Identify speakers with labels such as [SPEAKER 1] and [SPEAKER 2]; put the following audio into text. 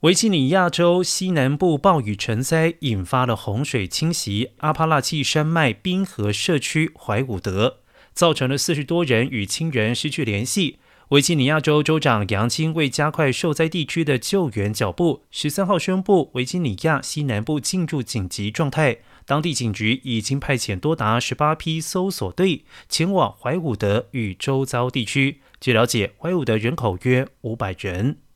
[SPEAKER 1] 维吉尼亚州西南部暴雨成灾引发了洪水侵袭阿帕拉契山脉滨河社区怀伍德。造成了四十多人与亲人失去联系。维吉尼亚州州长杨青为加快受灾地区的救援脚步。十三号宣布维吉尼亚西南部进入紧急状态。当地警局已经派遣多达十八批搜索队前往怀伍德与周遭地区。据了解怀伍德人口约五百人。